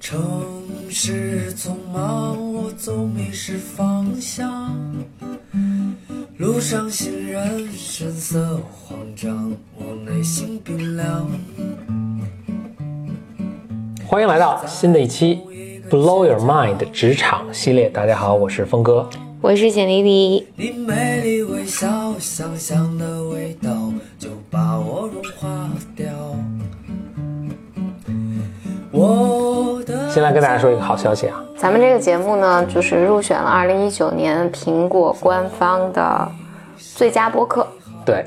城市匆忙，我总迷失方向。路上行人神色慌张，我内心冰凉。欢迎来到新的一期《Blow Your Mind》职场系列。大家好，我是峰哥。我是简丽丽。你美丽微笑，香香的先来跟大家说一个好消息啊，咱们这个节目呢，就是入选了二零一九年苹果官方的最佳播客。对，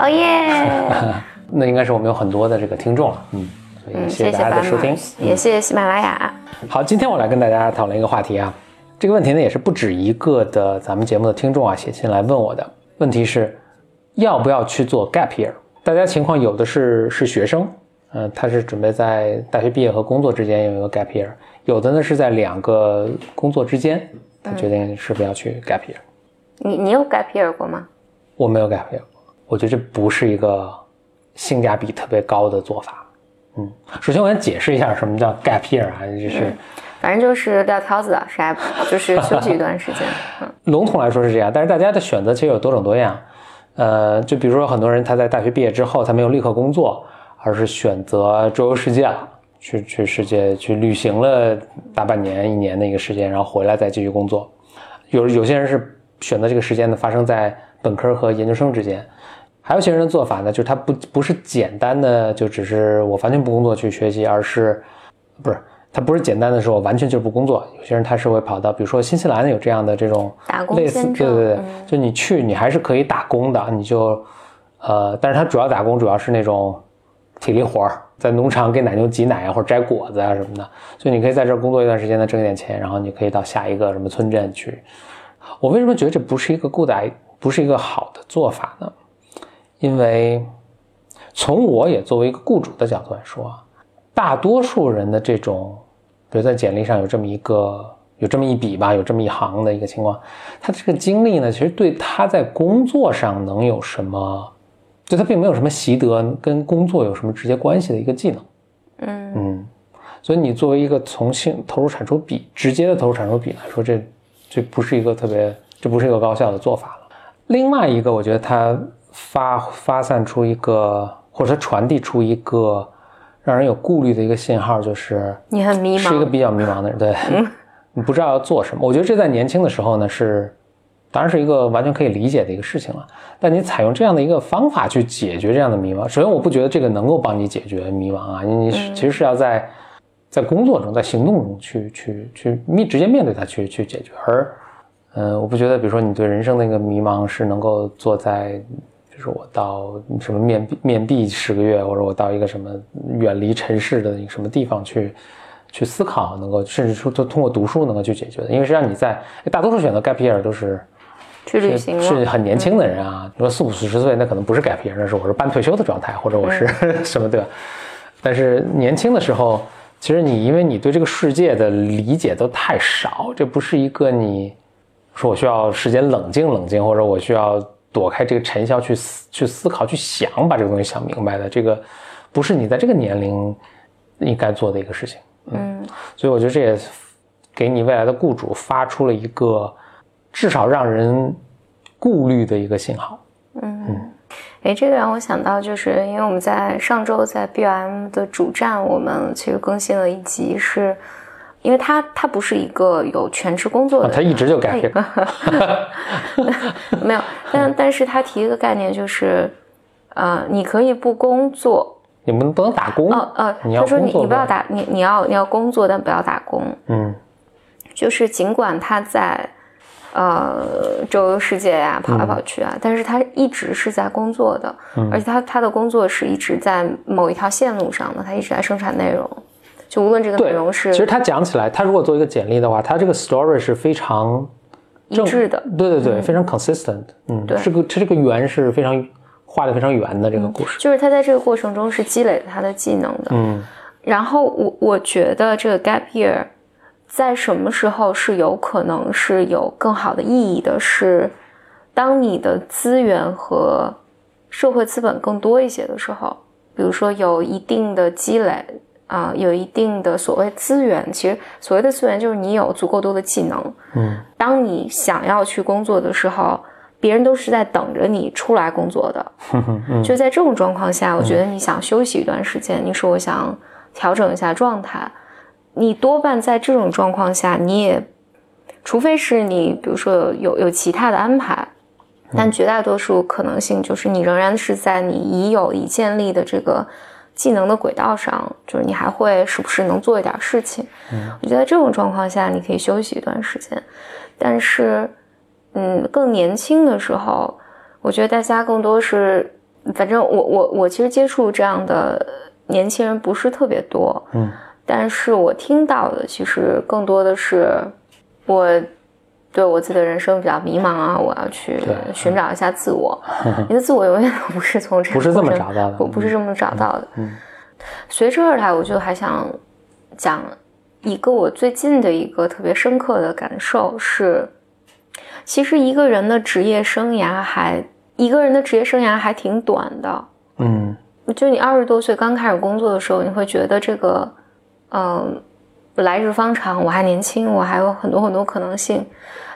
哦耶！那应该是我们有很多的这个听众了，嗯，所以嗯，谢谢大家的收听。也谢谢喜马拉雅。好，今天我来跟大家讨论一个话题啊，这个问题呢也是不止一个的咱们节目的听众啊写信来问我的，问题是要不要去做 gap year？大家情况有的是是学生，嗯、他是准备在大学毕业和工作之间有一个 gap year，有的呢是在两个工作之间，他决定是不是要去 gap year。你你有 gap year 过吗？我没有 gap year，我觉得这不是一个性价比特别高的做法。嗯，首先我先解释一下什么叫 gap year 啊，就是。反正就是撂挑子，啥就是休息一段时间。嗯 笼统来说是这样，但是大家的选择其实有多种多样。呃，就比如说很多人他在大学毕业之后，他没有立刻工作，而是选择周游世界了，去去世界去旅行了大半年、一年的一个时间，然后回来再继续工作。有有些人是选择这个时间呢发生在本科和研究生之间，还有些人的做法呢，就是他不不是简单的就只是我完全不工作去学习，而是不是他不是简单的说我完全就是不工作。有些人他是会跑到，比如说新西兰有这样的这种打工类似，对对对，嗯就你去你还是可以打工的，你就呃，但是他主要打工主要是那种体力活儿，在农场给奶牛挤奶啊，或者摘果子啊什么的，所以你可以在这儿工作一段时间呢，挣一点钱，然后你可以到下一个什么村镇去。我为什么觉得这不是一个 good i 不是一个好的做法呢？因为从我也作为一个雇主的角度来说，大多数人的这种，比如在简历上有这么一个有这么一笔吧，有这么一行的一个情况，他这个经历呢，其实对他在工作上能有什么，就他并没有什么习得跟工作有什么直接关系的一个技能。嗯嗯，所以你作为一个从性投入产出比直接的投入产出比来说，这这不是一个特别，这不是一个高效的做法了。另外一个，我觉得它发发散出一个，或者他传递出一个让人有顾虑的一个信号，就是你很迷茫是一个比较迷茫的人，对，你不知道要做什么。我觉得这在年轻的时候呢是。当然是一个完全可以理解的一个事情了，但你采用这样的一个方法去解决这样的迷茫，首先我不觉得这个能够帮你解决迷茫啊，你其实是要在在工作中、在行动中去去去面直接面对它去去解决，而嗯，我不觉得，比如说你对人生的一个迷茫是能够坐在，比如说我到什么面面壁十个月，或者我到一个什么远离尘世的一个什么地方去。去思考，能够甚至说通通过读书能够去解决的，因为实际上你在大多数选择 gap year 都是去旅行了。是很年轻的人啊，你说四五十岁那可能不是 gap year，那是我是半退休的状态，或者我是、什么对吧？但是年轻的时候，其实你因为你对这个世界的理解都太少，这不是一个你说我需要时间冷静冷静，或者我需要躲开这个尘嚣去思去思考去想把这个东西想明白的，这个不是你在这个年龄应该做的一个事情。嗯。所以我觉得这也给你未来的雇主发出了一个至少让人顾虑的一个信号。嗯。哎，这个让我想到，就是因为我们在上周在 BOM 的主站，我们其实更新了一集是，因为他他不是一个有全职工作的他一直就干这个 没有，但但是他提一个概念就是，呃，你可以不工作，你们不能打工，哦呃，他说你你不要打你你要你要工作，但不要打工，嗯就是尽管他在呃周游世界呀、跑来跑去啊，但是他一直是在工作的，而且他他的工作是一直在某一条线路上的，他一直在生产内容，就无论这个内容是其实他讲起来，他如果做一个简历的话，他这个 story 是非常一致的，对对对，非常 consistent，嗯，对。这个这个圆是非常画的非常圆的这个故事，就是他在这个过程中是积累了他的技能的，嗯。然后我我觉得这个 gap year 在什么时候是有可能是有更好的意义的是，当你的资源和社会资本更多一些的时候，比如说有一定的积累，啊、有一定的所谓资源，其实所谓的资源就是你有足够多的技能。嗯，当你想要去工作的时候，别人都是在等着你出来工作的。嗯就在这种状况下，我觉得你想休息一段时间，你说我想调整一下状态，你多半在这种状况下，你也，除非是你比如说有有其他的安排，但绝大多数可能性就是你仍然是在你已有已建立的这个技能的轨道上，就是你还会时不时能做一点事情。我觉得在这种状况下，你可以休息一段时间，但是，嗯，更年轻的时候，我觉得大家更多是，反正我我我其实接触这样的年轻人不是特别多，嗯，但是我听到的其实更多的是我对我自己的人生比较迷茫啊，我要去寻找一下自我。你的自我永远都不是从这个不是这么找到的我不是这么找到的。嗯，随之而来，我就还想讲一个我最近的一个特别深刻的感受是，其实一个人的职业生涯还一个人的职业生涯还挺短的。嗯就你二十多岁刚开始工作的时候，你会觉得这个，嗯、来日方长，我还年轻，我还有很多很多可能性。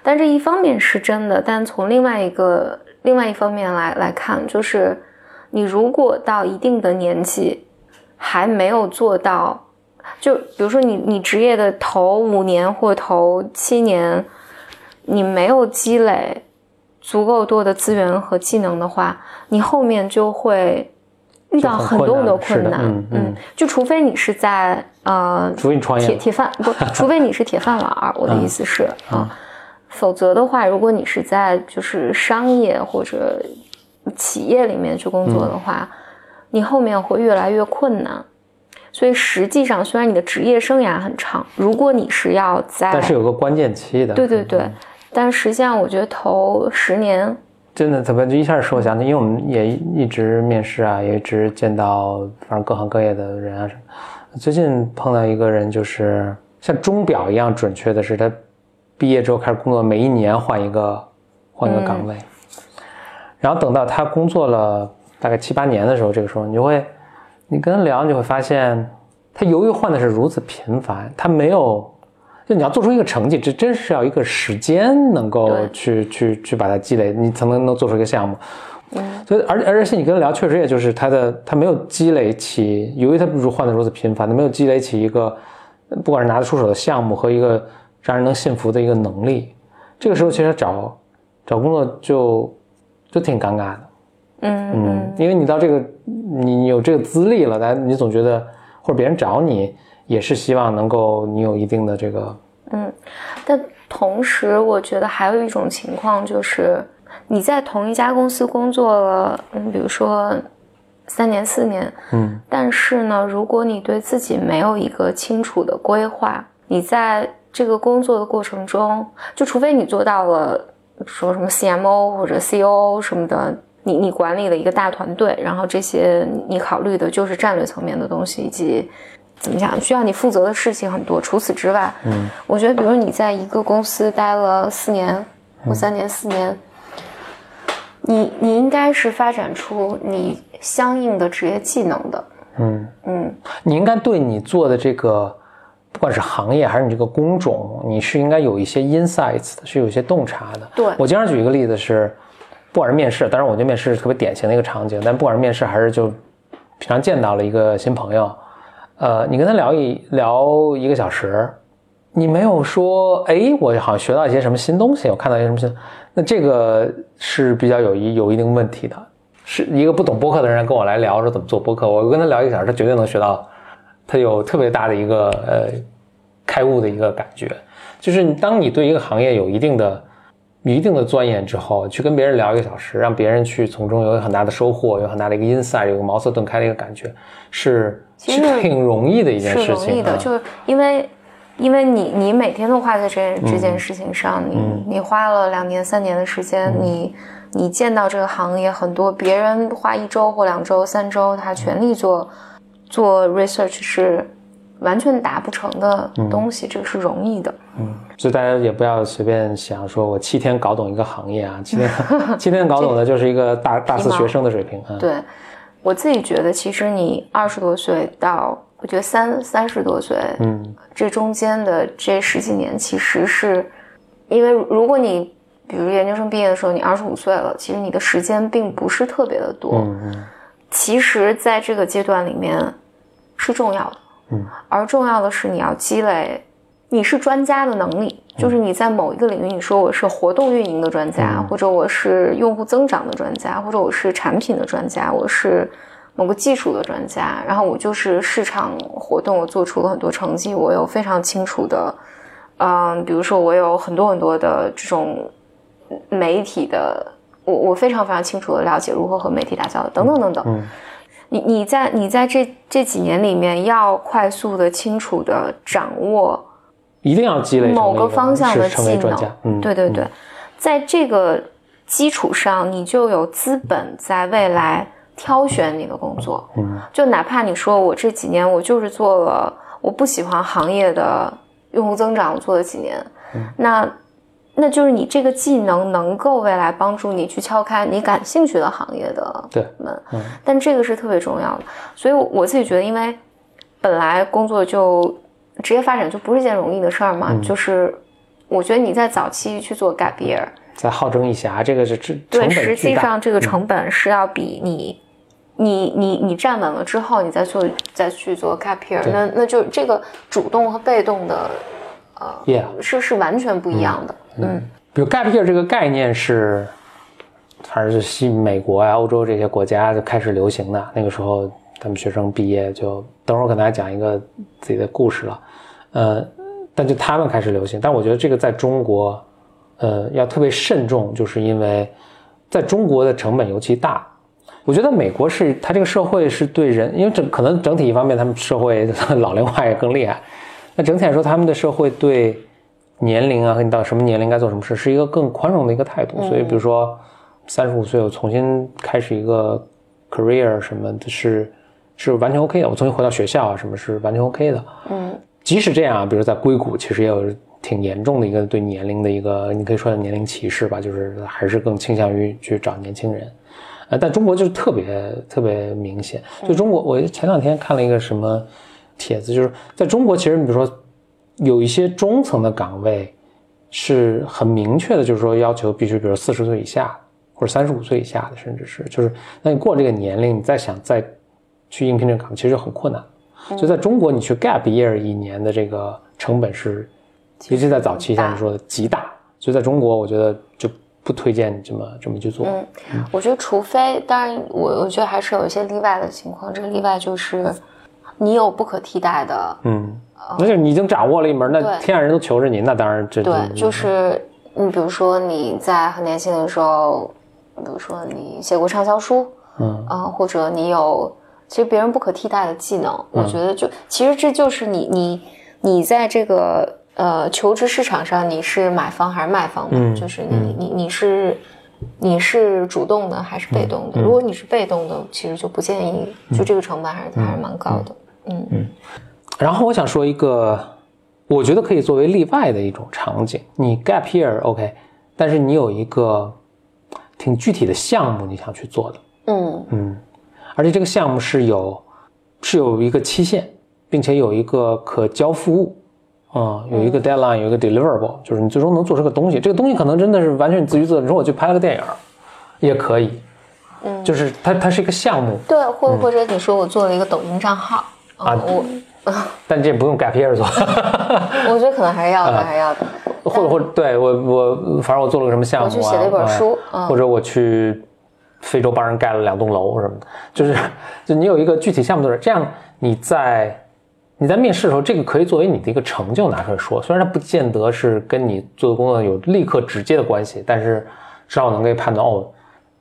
但这一方面是真的，但从另外一个另外一方面来来看，就是你如果到一定的年纪还没有做到，就比如说你你职业的头五年或头七年，你没有积累足够多的资源和技能的话，你后面就会遇到很很多很多困难嗯嗯就除非你是在呃除非你创业。铁铁饭不，除非你是铁饭碗儿，我的意思是啊，否则的话，如果你是在就是商业或者企业里面去工作的话，你后面会越来越困难。所以实际上，虽然你的职业生涯很长，如果你是要在但是有个关键期的。对对对，但实际上我觉得头十年，真的怎么，就一下说想起，因为我们也一直面试啊，也一直见到反正各行各业的人啊什么。最近碰到一个人，就是像钟表一样准确的是，他毕业之后开始工作，每一年换一个换一个岗位，然后等到他工作了大概七八年的时候，这个时候你就会，你跟他聊，你就会发现，他由于换的是如此频繁，他没有。就你要做出一个成绩，这真是要一个时间能够去去去把它积累，你才能能做出一个项目。所以而而且你跟他聊，确实也就是他的他没有积累起，由于他如换的如此频繁，他没有积累起一个不管是拿得出手的项目和一个让人能信服的一个能力。这个时候其实找找工作就就挺尴尬的，嗯嗯，因为你到这个你你有这个资历了，但你总觉得或者别人找你也是希望能够你有一定的这个嗯，但同时，我觉得还有一种情况就是，你在同一家公司工作了，嗯，比如说三年、四年，嗯。但是呢，如果你对自己没有一个清楚的规划，你在这个工作的过程中，就除非你做到了说什么 CMO 或者 COO 什么的，你你管理了一个大团队，然后这些你考虑的就是战略层面的东西，以及怎么讲需要你负责的事情很多。除此之外，嗯，我觉得比如你在一个公司待了四年或三年、四年。你你应该是发展出你相应的职业技能的，嗯。嗯，你应该对你做的这个，不管是行业还是你这个工种，你是应该有一些 insights 的，是有一些洞察的。对我经常举一个例子是，不管是面试，当然我觉得面试是特别典型的一个场景，但不管是面试还是就平常见到了一个新朋友，呃，你跟他聊一聊一个小时，你没有说，哎，我好像学到一些什么新东西，我看到一些什么新，那这个是比较有一有一定问题的。是一个不懂播客的人跟我来聊说怎么做播客，我跟他聊一个小时，他绝对能学到，他有特别大的一个呃开悟的一个感觉。就是当你对一个行业有一定的一定的钻研之后，去跟别人聊一个小时，让别人去从中有很大的收获，有很大的一个 insight，有个茅塞顿开的一个感觉，是其实挺容易的一件事情。容易的，啊就是因为因为你你每天都花在这件这件事情上，你你花了两年三年的时间，你你见到这个行业很多别人花一周或两周三周，他全力做做 research 是完全达不成的东西，这个是容易的。所以大家也不要随便想说我七天搞懂一个行业啊，七天 七天搞懂的就是一个大大四学生的水平啊。对我自己觉得，其实你二十多岁到我觉得三三十多岁，嗯这中间的这十几年，其实是因为如果你比如研究生毕业的时候你二十五岁了，其实你的时间并不是特别的多。嗯嗯其实，在这个阶段里面是重要的，嗯，而重要的是你要积累你是专家的能力，就是你在某一个领域，你说我是活动运营的专家，或者我是用户增长的专家，或者我是产品的专家，我是某个技术的专家，然后我就是市场活动，我做出了很多成绩，我有非常清楚的，嗯，比如说我有很多很多的这种媒体的。我我非常非常清楚的了解如何和媒体打交道，等等等等。嗯你你在你在这这几年里面，要快速的、清楚的掌握一定要积累某个方向的成技能。对对对，嗯。在这个基础上，你就有资本在未来挑选你的工作。嗯，就哪怕你说我这几年我就是做了我不喜欢行业的用户增长，我做了几年，嗯。那那就是你这个技能能够未来帮助你去敲开你感兴趣的行业的对。门。嗯。但这个是特别重要的，所以我自己觉得，因为本来工作就职业发展就不是件容易的事儿嘛，嗯就是我觉得你在早期去做 gap year，在好整以暇，这个是这对，实际上这个成本是要比你。你你你站稳了之后，你再做再去做 gap year，那那就这个主动和被动的 Yeah，是是完全不一样的。嗯比如 gap year 这个概念是，反正是西美国啊、欧洲这些国家就开始流行的。那个时候，他们学生毕业就等会儿跟大家讲一个自己的故事了，呃，但就他们开始流行。但我觉得这个在中国，呃，要特别慎重，就是因为在中国的成本尤其大。我觉得美国是它这个社会是对人，因为整可能整体一方面他们社会老龄化也更厉害，那整体来说他们的社会对年龄啊和你到什么年龄该做什么事是一个更宽容的一个态度。所以比如说三十五岁我重新开始一个 career 什么的是是完全 OK 的，我重新回到学校啊什么是完全 OK 的。嗯即使这样啊，比如在硅谷，其实也有挺严重的一个对年龄的一个，你可以说年龄歧视吧，就是还是更倾向于去找年轻人。呃，但中国就是特别特别明显。就中国，我前两天看了一个什么帖子，就是在中国，其实你比如说有一些中层的岗位是很明确的，就是说要求必须，比如四十岁以下或者三十五岁以下的，甚至是就是，那你过这个年龄，你再想再去应聘这个岗位，其实就很困难。所以在中国，你去 gap year 一年的这个成本是，尤其在早期，像你说的极大。所以在中国，我觉得就不推荐你这么这么去做。嗯，我觉得除非，当然我我觉得还是有一些例外的情况。这个例外就是你有不可替代的，嗯，那就是你已经掌握了一门，那天下人都求着你，那当然这对，就是你比如说你在很年轻的时候，比如说你写过畅销书，嗯啊、或者你有其实别人不可替代的技能，我觉得就其实这就是你你你在这个呃求职市场上你是买方还是卖方嘛？嗯就是你你你是你是主动的还是被动的？如果你是被动的，其实就不建议，就这个成本还是、还是蛮高的。嗯然后我想说一个，我觉得可以作为例外的一种场景，你 gap year OK，但是你有一个挺具体的项目你想去做的，嗯嗯，而且这个项目是有是有一个期限，并且有一个可交付物，啊、有一个 deadline，有一个 deliverable，就是你最终能做出个东西。这个东西可能真的是完全你自娱自乐。你说我去拍了个电影，也可以，嗯，就是它它是一个项目，对，或或者你说我做了一个抖音账号啊我 但这不用 gap year 做，我觉得可能还是要的，还是要的。或者或者对我我反正我做了个什么项目啊，我去写了一本书或者我去非洲帮人盖了两栋楼什么的，就是 就你有一个具体项目做，这样你在你在面试的时候，这个可以作为你的一个成就拿出来说，虽然它不见得是跟你做的工作有立刻直接的关系，但是至少能够判断哦，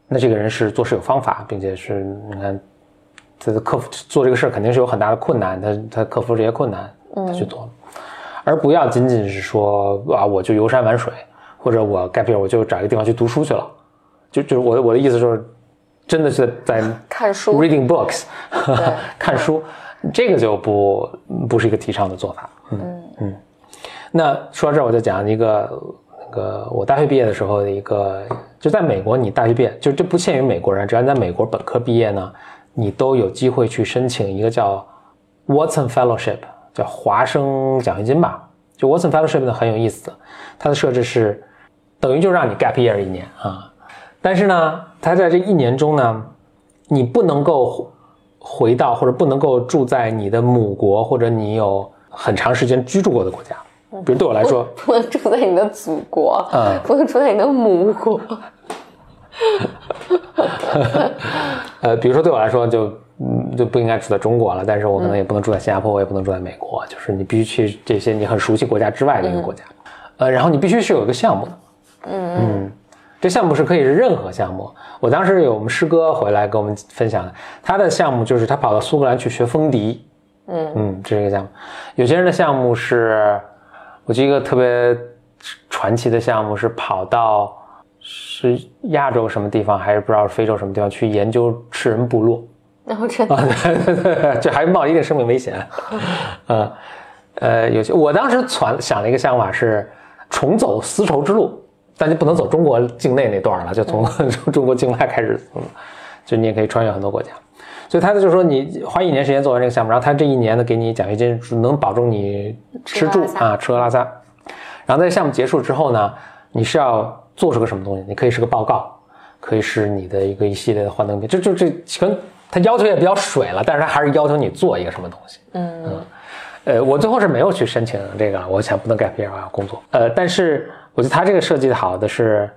那这个人是做事有方法，并且是你看。他的克服做这个事儿肯定是有很大的困难，他他克服这些困难，他去做了。而不要仅仅是说啊，我就游山玩水，或者我 gap year 我就找一个地方去读书去了，就就是我的我的意思就是，真的是在看书 reading books 对 看书，这个就不不是一个提倡的做法。嗯嗯。那说到这儿，我就讲一个那个我大学毕业的时候的一个，就在美国，你大学毕业就这不限于美国人，只要你在美国本科毕业呢，你都有机会去申请一个叫 Watson Fellowship，叫华生奖学金吧。就 Watson Fellowship 呢很有意思，它的设置是等于就让你 gap year 一年啊，但是呢，它在这一年中呢，你不能够回到或者不能够住在你的母国或者你有很长时间居住过的国家。比如对我来说，不能住在你的祖国，嗯。不能住在你的母国。呃，比如说对我来说就嗯就不应该住在中国了，但是我可能也不能住在新加坡，我也不能住在美国，就是你必须去这些你很熟悉国家之外的一个国家，呃，然后你必须是有一个项目的，嗯。嗯，这项目是可以是任何项目。我当时有我们师哥回来跟我们分享的，他的项目就是他跑到苏格兰去学风笛，嗯嗯，这是一个项目。有些人的项目是，我记得一个特别传奇的项目是跑到是亚洲什么地方，还是不知道是非洲什么地方去研究吃人部落。然后真啊，对对对，这还冒一定生命危险，呃呃，有些我当时传想了一个想法是重走丝绸之路，但就不能走中国境内那段了，就从 中国境外开始，就你也可以穿越很多国家。所以他就是说你花一年时间做完这个项目，然后他这一年呢给你奖学金，能保证你吃住啊吃喝拉撒。然后在项目结束之后呢，你是要做出个什么东西？你可以是个报告，可以是你的一个一系列的幻灯片，就就这可能他要求也比较水了，但是他还是要求你做一个什么东西。嗯嗯呃，我最后是没有去申请这个，我想不能 gap year 我要工作。呃，但是我觉得他这个设计的好的是，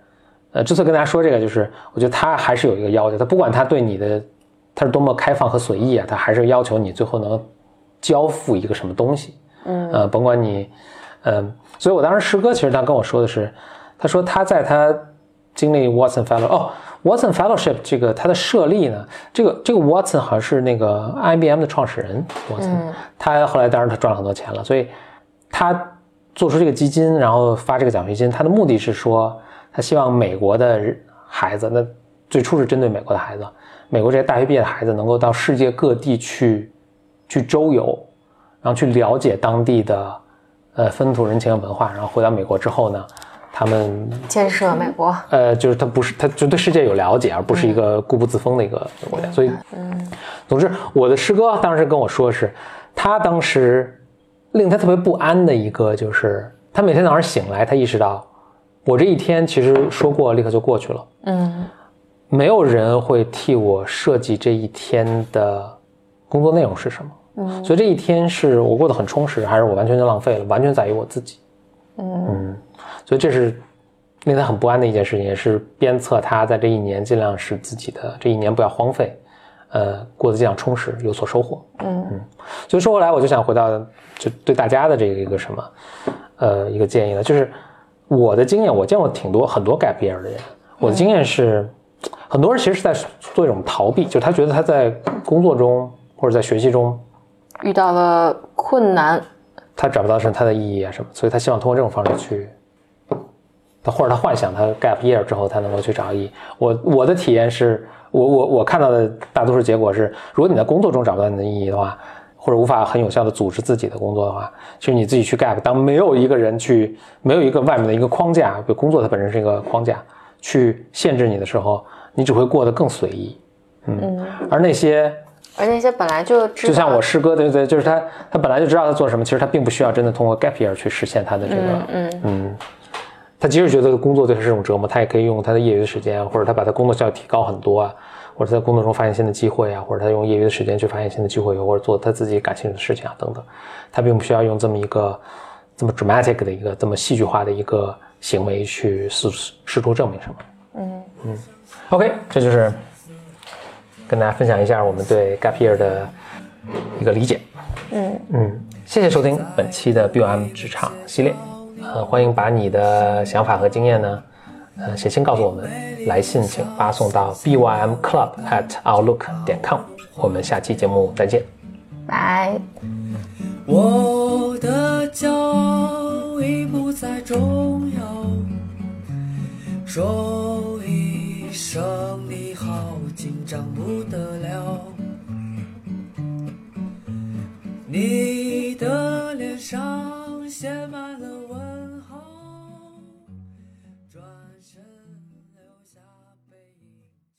呃，之所以跟大家说这个，就是我觉得他还是有一个要求，他不管他对你的他是多么开放和随意啊，他还是要求你最后能交付一个什么东西。嗯。呃，甭管你，嗯、所以我当时师哥其实他跟我说的是，他说他在他经历 Watson Fellow 哦，Watson Fellowship 这个它的设立呢，这个这个 Watson 好像是那个 IBM 的创始人 Watson，、嗯。他后来当然他赚了很多钱了，所以他做出这个基金，然后发这个奖学金，他的目的是说他希望美国的孩子，那最初是针对美国的孩子，美国这些大学毕业的孩子能够到世界各地去去周游，然后去了解当地的呃风土人情和文化，然后回到美国之后呢，他们建设美国。呃，就是他不是，他就对世界有了解，而不是一个固步自封的一个国家。所以，嗯总之，我的师哥当时跟我说是，他当时令他特别不安的一个就是，他每天早上醒来，他意识到，我这一天其实说过立刻就过去了，嗯没有人会替我设计这一天的工作内容是什么。嗯所以这一天是我过得很充实，还是我完全就浪费了？完全在于我自己。嗯嗯，所以这是令他很不安的一件事情，也是鞭策他在这一年尽量使自己的这一年不要荒废，呃，过得这样充实，有所收获。嗯嗯所以说回来，我就想回到就对大家的这个一个什么，呃，一个建议呢，就是我的经验，我见过挺多很多 gap year 的人，我的经验是，很多人其实是在做一种逃避，就他觉得他在工作中或者在学习中，遇到了困难。他找不到是他的意义啊什么，所以他希望通过这种方式去，他或者他幻想他 gap year 之后他能够去找意义。我我的体验是我我我看到的大多数结果是，如果你在工作中找不到你的意义的话，或者无法很有效的组织自己的工作的话，其实你自己去 gap，当没有一个人去，没有一个外面的一个框架，比如工作它本身是一个框架，去限制你的时候，你只会过得更随意。嗯，而那些而那些本来就就像我师哥，对对，就是他，他本来就知道他做什么，其实他并不需要真的通过 gap year 去实现他的这个，嗯嗯嗯，他即使觉得工作对他是种折磨，他也可以用他的业余的时间，或者他把他工作效率提高很多啊，或者在工作中发现新的机会啊，或者他用业余的时间去发现新的机会，或者做他自己感兴趣的事情啊等等，他并不需要用这么一个这么 dramatic 的一个这么戏剧化的一个行为去试试图证明什么。嗯 OK，这就是跟大家分享一下我们对 gap year 的一个理解。嗯嗯，谢谢收听本期的 BOM 职场系列，呃，欢迎把你的想法和经验呢，呃，写信告诉我们，来信请发送到 bym club at outlook 点 com，我们下期节目再见。拜。我的骄傲已不再重要，说一声你好，紧张不得了。你的脸上写满了